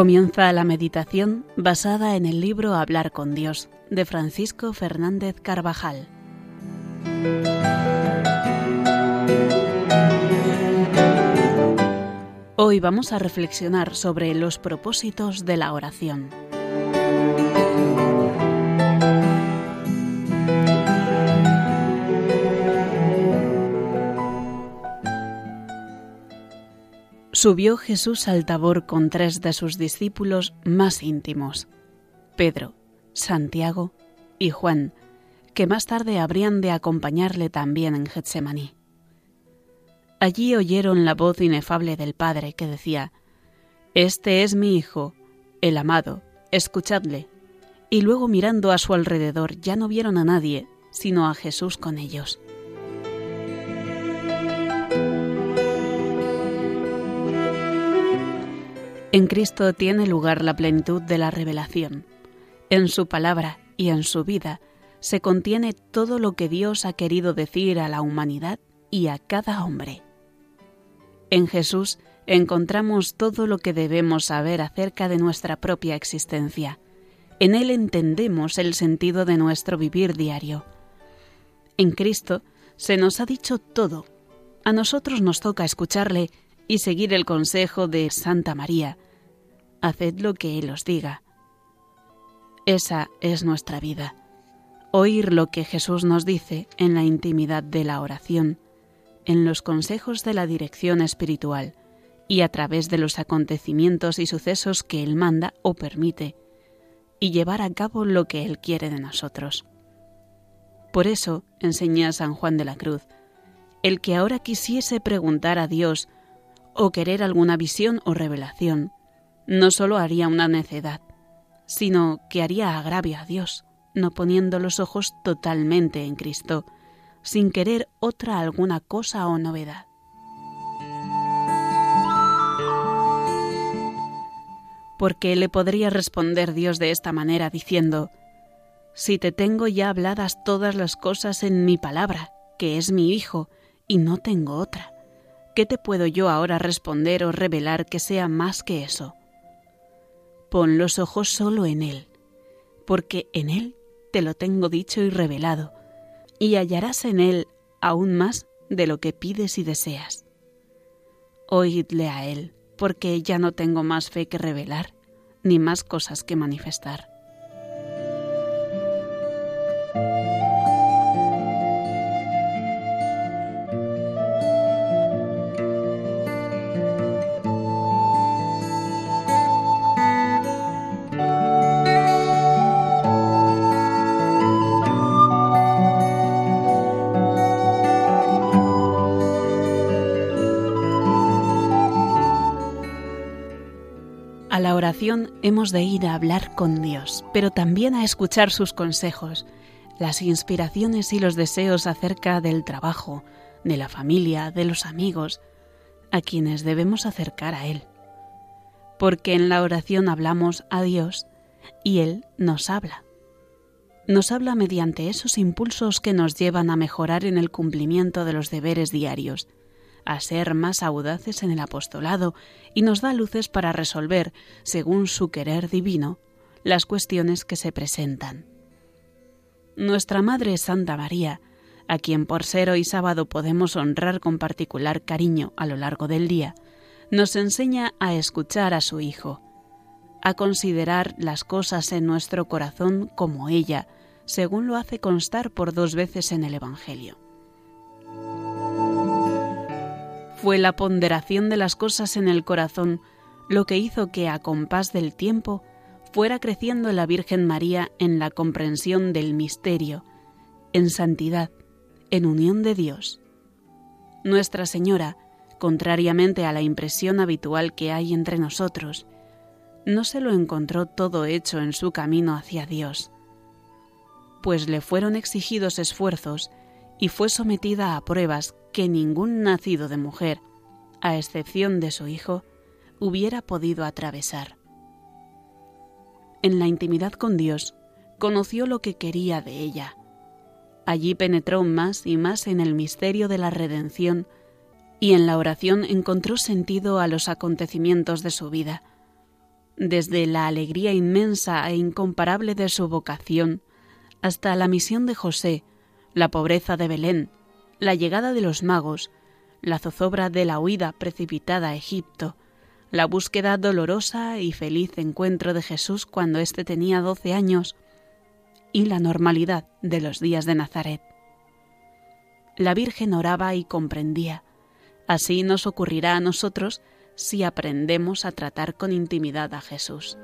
Comienza la meditación basada en el libro Hablar con Dios de Francisco Fernández Carvajal. Hoy vamos a reflexionar sobre los propósitos de la oración. Subió Jesús al Tabor con tres de sus discípulos más íntimos, Pedro, Santiago y Juan, que más tarde habrían de acompañarle también en Getsemaní. Allí oyeron la voz inefable del Padre que decía, Este es mi Hijo, el amado, escuchadle. Y luego mirando a su alrededor ya no vieron a nadie, sino a Jesús con ellos. En Cristo tiene lugar la plenitud de la revelación. En su palabra y en su vida se contiene todo lo que Dios ha querido decir a la humanidad y a cada hombre. En Jesús encontramos todo lo que debemos saber acerca de nuestra propia existencia. En Él entendemos el sentido de nuestro vivir diario. En Cristo se nos ha dicho todo. A nosotros nos toca escucharle y seguir el consejo de Santa María. Haced lo que Él os diga. Esa es nuestra vida. Oír lo que Jesús nos dice en la intimidad de la oración, en los consejos de la dirección espiritual y a través de los acontecimientos y sucesos que Él manda o permite, y llevar a cabo lo que Él quiere de nosotros. Por eso, enseña San Juan de la Cruz, el que ahora quisiese preguntar a Dios o querer alguna visión o revelación, no solo haría una necedad, sino que haría agravio a Dios, no poniendo los ojos totalmente en Cristo, sin querer otra alguna cosa o novedad. Porque le podría responder Dios de esta manera diciendo, Si te tengo ya habladas todas las cosas en mi palabra, que es mi Hijo, y no tengo otra. ¿Qué te puedo yo ahora responder o revelar que sea más que eso? Pon los ojos solo en Él, porque en Él te lo tengo dicho y revelado, y hallarás en Él aún más de lo que pides y deseas. Oídle a Él, porque ya no tengo más fe que revelar, ni más cosas que manifestar. La oración hemos de ir a hablar con Dios, pero también a escuchar sus consejos, las inspiraciones y los deseos acerca del trabajo, de la familia, de los amigos, a quienes debemos acercar a Él. Porque en la oración hablamos a Dios y Él nos habla. Nos habla mediante esos impulsos que nos llevan a mejorar en el cumplimiento de los deberes diarios, a ser más audaces en el apostolado y nos da luces para resolver, según su querer divino, las cuestiones que se presentan. Nuestra Madre Santa María, a quien por ser hoy sábado podemos honrar con particular cariño a lo largo del día, nos enseña a escuchar a su Hijo, a considerar las cosas en nuestro corazón como ella, según lo hace constar por dos veces en el Evangelio. Fue la ponderación de las cosas en el corazón lo que hizo que a compás del tiempo fuera creciendo la Virgen María en la comprensión del misterio, en santidad, en unión de Dios. Nuestra Señora, contrariamente a la impresión habitual que hay entre nosotros, no se lo encontró todo hecho en su camino hacia Dios, pues le fueron exigidos esfuerzos y fue sometida a pruebas que ningún nacido de mujer, a excepción de su hijo, hubiera podido atravesar. En la intimidad con Dios, conoció lo que quería de ella. Allí penetró más y más en el misterio de la redención y en la oración encontró sentido a los acontecimientos de su vida. desde la alegría inmensa e incomparable de su vocación, hasta la misión de José, la pobreza de Belén, la llegada de los magos, la zozobra de la huida precipitada a Egipto, la búsqueda dolorosa y feliz encuentro de Jesús cuando éste tenía doce años, y la normalidad de los días de Nazaret. La Virgen oraba y comprendía. Así nos ocurrirá a nosotros si aprendemos a tratar con intimidad a Jesús.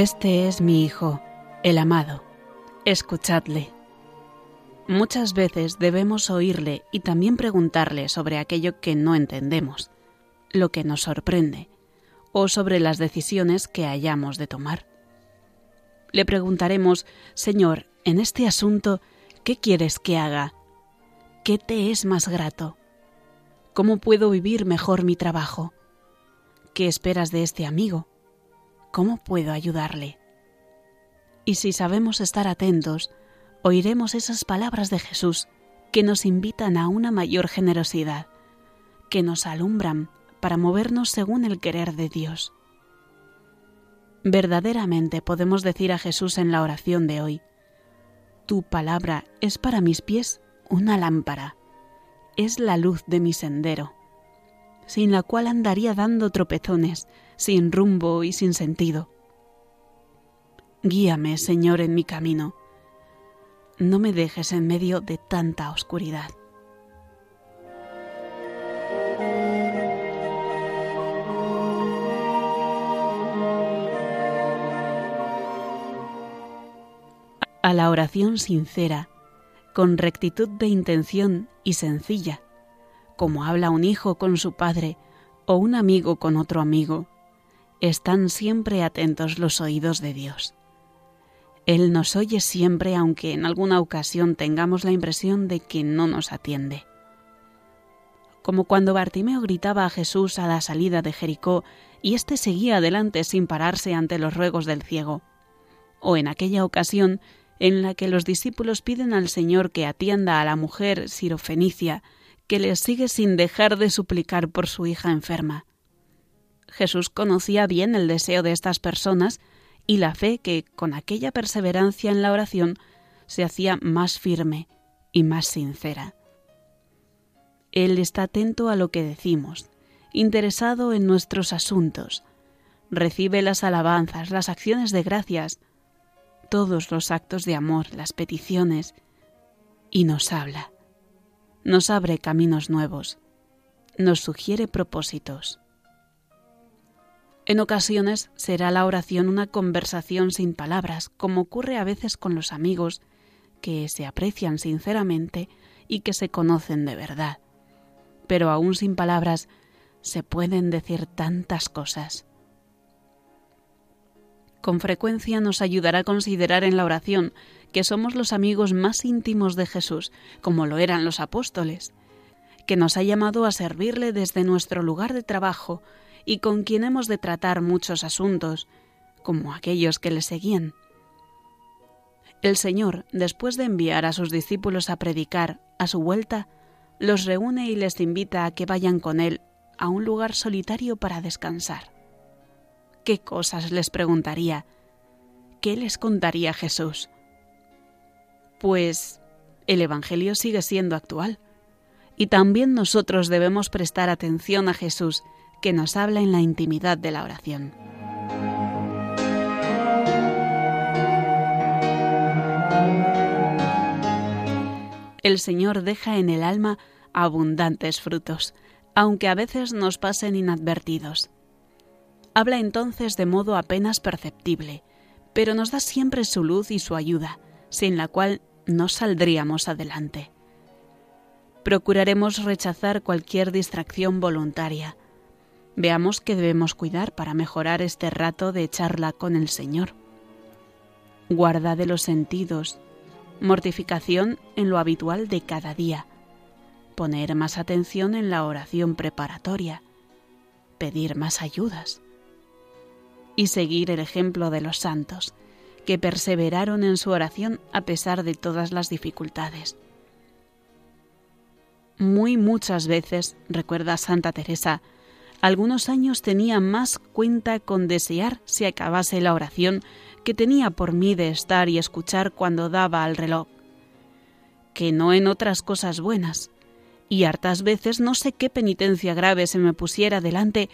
Este es mi Hijo, el amado. Escuchadle. Muchas veces debemos oírle y también preguntarle sobre aquello que no entendemos, lo que nos sorprende, o sobre las decisiones que hayamos de tomar. Le preguntaremos, Señor, en este asunto, ¿qué quieres que haga? ¿Qué te es más grato? ¿Cómo puedo vivir mejor mi trabajo? ¿Qué esperas de este amigo? ¿Cómo puedo ayudarle? Y si sabemos estar atentos, oiremos esas palabras de Jesús que nos invitan a una mayor generosidad, que nos alumbran para movernos según el querer de Dios. Verdaderamente podemos decir a Jesús en la oración de hoy, Tu palabra es para mis pies una lámpara, es la luz de mi sendero, sin la cual andaría dando tropezones sin rumbo y sin sentido. Guíame, Señor, en mi camino. No me dejes en medio de tanta oscuridad. A la oración sincera, con rectitud de intención y sencilla, como habla un hijo con su padre o un amigo con otro amigo, están siempre atentos los oídos de Dios. Él nos oye siempre aunque en alguna ocasión tengamos la impresión de que no nos atiende. Como cuando Bartimeo gritaba a Jesús a la salida de Jericó y éste seguía adelante sin pararse ante los ruegos del ciego. O en aquella ocasión en la que los discípulos piden al Señor que atienda a la mujer sirofenicia que les sigue sin dejar de suplicar por su hija enferma. Jesús conocía bien el deseo de estas personas y la fe que, con aquella perseverancia en la oración, se hacía más firme y más sincera. Él está atento a lo que decimos, interesado en nuestros asuntos, recibe las alabanzas, las acciones de gracias, todos los actos de amor, las peticiones, y nos habla, nos abre caminos nuevos, nos sugiere propósitos. En ocasiones será la oración una conversación sin palabras, como ocurre a veces con los amigos que se aprecian sinceramente y que se conocen de verdad. Pero aún sin palabras se pueden decir tantas cosas. Con frecuencia nos ayudará a considerar en la oración que somos los amigos más íntimos de Jesús, como lo eran los apóstoles, que nos ha llamado a servirle desde nuestro lugar de trabajo y con quien hemos de tratar muchos asuntos, como aquellos que le seguían. El Señor, después de enviar a sus discípulos a predicar, a su vuelta, los reúne y les invita a que vayan con él a un lugar solitario para descansar. ¿Qué cosas les preguntaría? ¿Qué les contaría Jesús? Pues el Evangelio sigue siendo actual. Y también nosotros debemos prestar atención a Jesús, que nos habla en la intimidad de la oración. El Señor deja en el alma abundantes frutos, aunque a veces nos pasen inadvertidos. Habla entonces de modo apenas perceptible, pero nos da siempre su luz y su ayuda, sin la cual no saldríamos adelante. Procuraremos rechazar cualquier distracción voluntaria. Veamos qué debemos cuidar para mejorar este rato de charla con el Señor. Guarda de los sentidos, mortificación en lo habitual de cada día, poner más atención en la oración preparatoria, pedir más ayudas y seguir el ejemplo de los santos, que perseveraron en su oración a pesar de todas las dificultades. Muy muchas veces, recuerda Santa Teresa, algunos años tenía más cuenta con desear si acabase la oración que tenía por mí de estar y escuchar cuando daba al reloj, que no en otras cosas buenas, y hartas veces no sé qué penitencia grave se me pusiera delante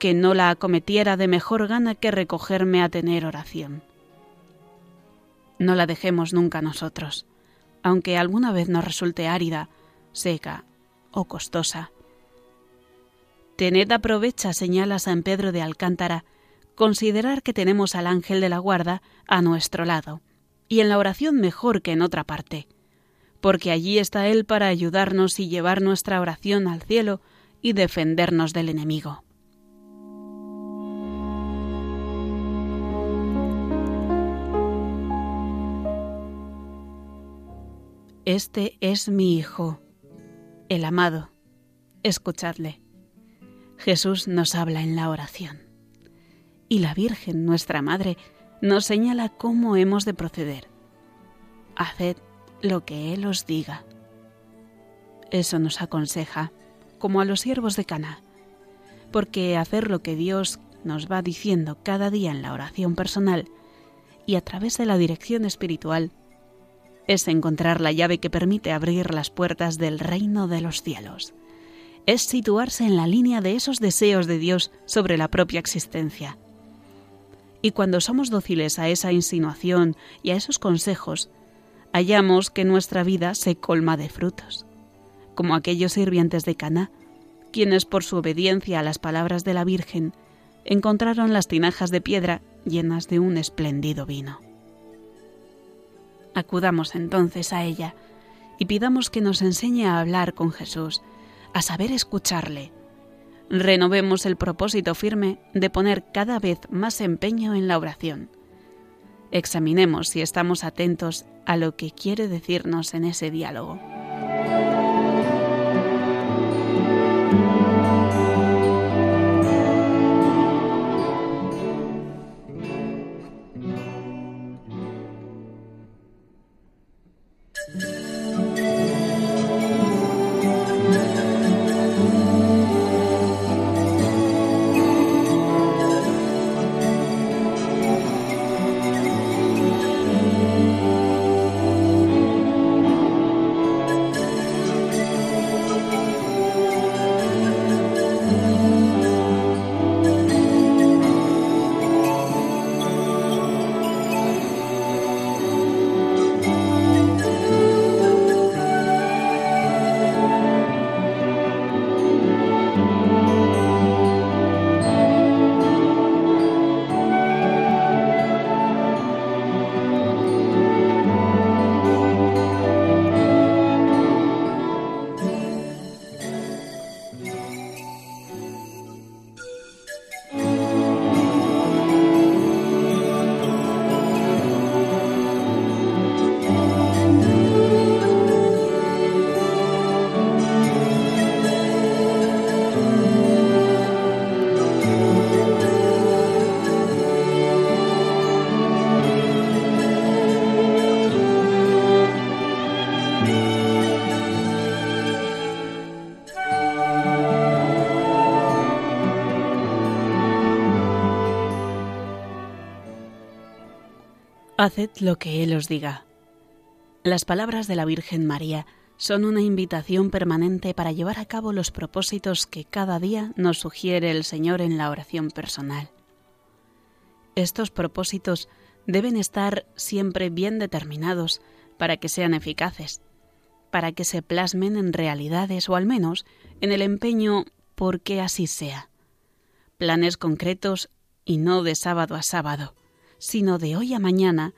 que no la acometiera de mejor gana que recogerme a tener oración. No la dejemos nunca nosotros, aunque alguna vez nos resulte árida, seca o costosa. Tened aprovecha, señala San Pedro de Alcántara, considerar que tenemos al ángel de la guarda a nuestro lado, y en la oración mejor que en otra parte, porque allí está Él para ayudarnos y llevar nuestra oración al cielo y defendernos del enemigo. Este es mi Hijo, el amado. Escuchadle. Jesús nos habla en la oración. Y la Virgen, nuestra Madre, nos señala cómo hemos de proceder. Haced lo que Él os diga. Eso nos aconseja, como a los siervos de Cana, porque hacer lo que Dios nos va diciendo cada día en la oración personal y a través de la dirección espiritual es encontrar la llave que permite abrir las puertas del reino de los cielos. Es situarse en la línea de esos deseos de Dios sobre la propia existencia. Y cuando somos dóciles a esa insinuación y a esos consejos, hallamos que nuestra vida se colma de frutos, como aquellos sirvientes de Caná, quienes por su obediencia a las palabras de la Virgen encontraron las tinajas de piedra llenas de un espléndido vino. Acudamos entonces a ella y pidamos que nos enseñe a hablar con Jesús, a saber escucharle. Renovemos el propósito firme de poner cada vez más empeño en la oración. Examinemos si estamos atentos a lo que quiere decirnos en ese diálogo. Haced lo que Él os diga. Las palabras de la Virgen María son una invitación permanente para llevar a cabo los propósitos que cada día nos sugiere el Señor en la oración personal. Estos propósitos deben estar siempre bien determinados para que sean eficaces, para que se plasmen en realidades o al menos en el empeño porque así sea. Planes concretos y no de sábado a sábado, sino de hoy a mañana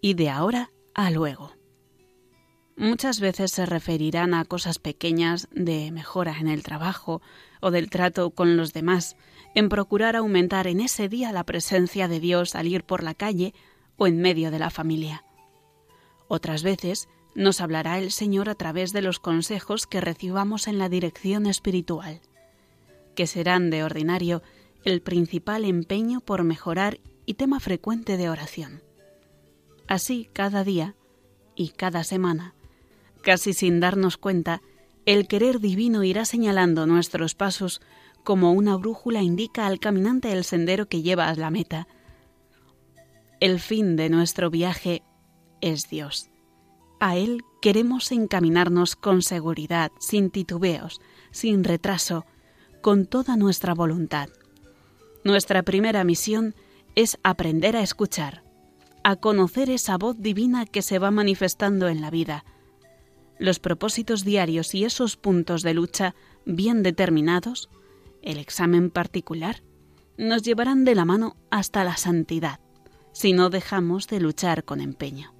y de ahora a luego. Muchas veces se referirán a cosas pequeñas de mejora en el trabajo o del trato con los demás, en procurar aumentar en ese día la presencia de Dios al ir por la calle o en medio de la familia. Otras veces nos hablará el Señor a través de los consejos que recibamos en la dirección espiritual, que serán de ordinario el principal empeño por mejorar y tema frecuente de oración. Así, cada día y cada semana, Casi sin darnos cuenta, el querer divino irá señalando nuestros pasos como una brújula indica al caminante el sendero que lleva a la meta. El fin de nuestro viaje es Dios. A Él queremos encaminarnos con seguridad, sin titubeos, sin retraso, con toda nuestra voluntad. Nuestra primera misión es aprender a escuchar, a conocer esa voz divina que se va manifestando en la vida, los propósitos diarios y esos puntos de lucha bien determinados, el examen particular, nos llevarán de la mano hasta la santidad, si no dejamos de luchar con empeño.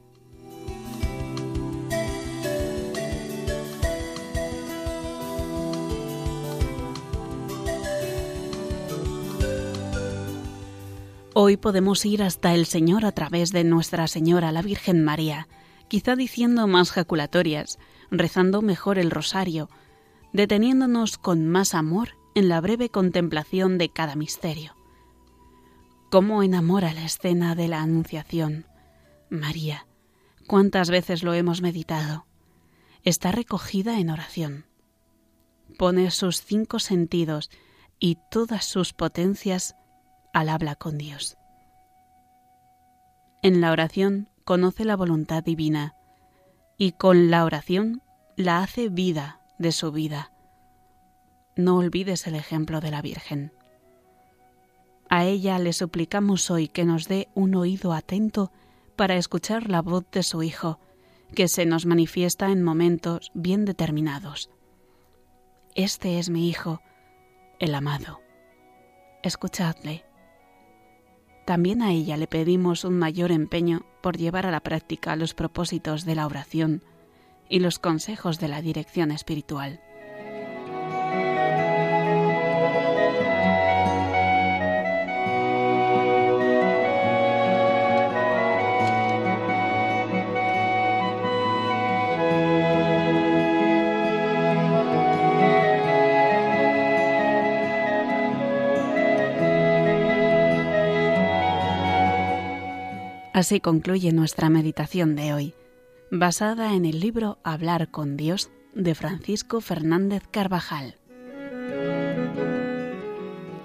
Hoy podemos ir hasta el Señor a través de Nuestra Señora la Virgen María, quizá diciendo más jaculatorias, rezando mejor el rosario, deteniéndonos con más amor en la breve contemplación de cada misterio. ¿Cómo enamora la escena de la Anunciación? María, cuántas veces lo hemos meditado. Está recogida en oración. Pone sus cinco sentidos y todas sus potencias al habla con Dios. En la oración conoce la voluntad divina y con la oración la hace vida de su vida. No olvides el ejemplo de la Virgen. A ella le suplicamos hoy que nos dé un oído atento para escuchar la voz de su Hijo, que se nos manifiesta en momentos bien determinados. Este es mi Hijo, el amado. Escuchadle. También a ella le pedimos un mayor empeño por llevar a la práctica los propósitos de la oración y los consejos de la dirección espiritual. Así concluye nuestra meditación de hoy, basada en el libro Hablar con Dios de Francisco Fernández Carvajal.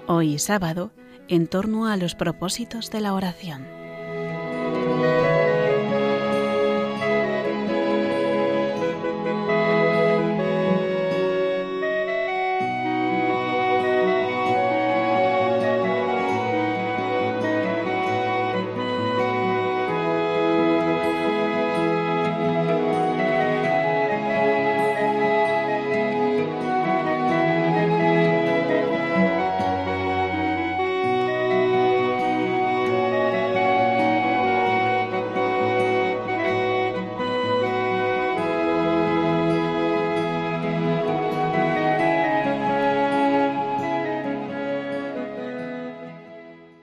Hoy sábado, en torno a los propósitos de la oración.